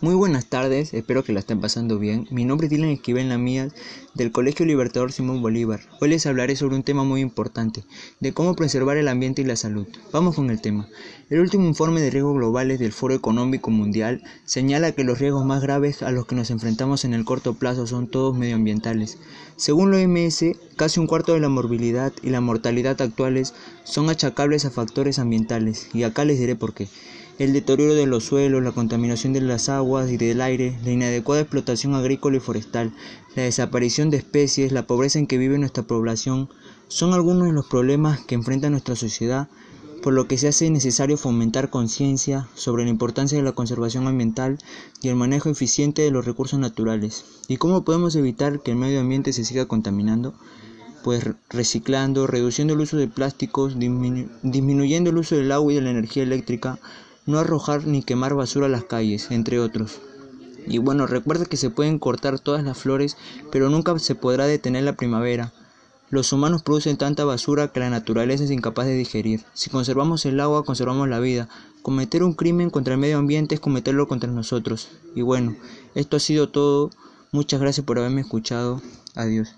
Muy buenas tardes, espero que la estén pasando bien. Mi nombre es Dylan Esquivel Lamías del Colegio Libertador Simón Bolívar. Hoy les hablaré sobre un tema muy importante, de cómo preservar el ambiente y la salud. Vamos con el tema. El último informe de riesgos globales del Foro Económico Mundial señala que los riesgos más graves a los que nos enfrentamos en el corto plazo son todos medioambientales. Según la OMS, casi un cuarto de la morbilidad y la mortalidad actuales son achacables a factores ambientales, y acá les diré por qué el deterioro de los suelos, la contaminación de las aguas y del aire, la inadecuada explotación agrícola y forestal, la desaparición de especies, la pobreza en que vive nuestra población, son algunos de los problemas que enfrenta nuestra sociedad, por lo que se hace necesario fomentar conciencia sobre la importancia de la conservación ambiental y el manejo eficiente de los recursos naturales. ¿Y cómo podemos evitar que el medio ambiente se siga contaminando? Pues reciclando, reduciendo el uso de plásticos, disminuyendo el uso del agua y de la energía eléctrica, no arrojar ni quemar basura a las calles, entre otros. Y bueno, recuerda que se pueden cortar todas las flores, pero nunca se podrá detener la primavera. Los humanos producen tanta basura que la naturaleza es incapaz de digerir. Si conservamos el agua, conservamos la vida. Cometer un crimen contra el medio ambiente es cometerlo contra nosotros. Y bueno, esto ha sido todo. Muchas gracias por haberme escuchado. Adiós.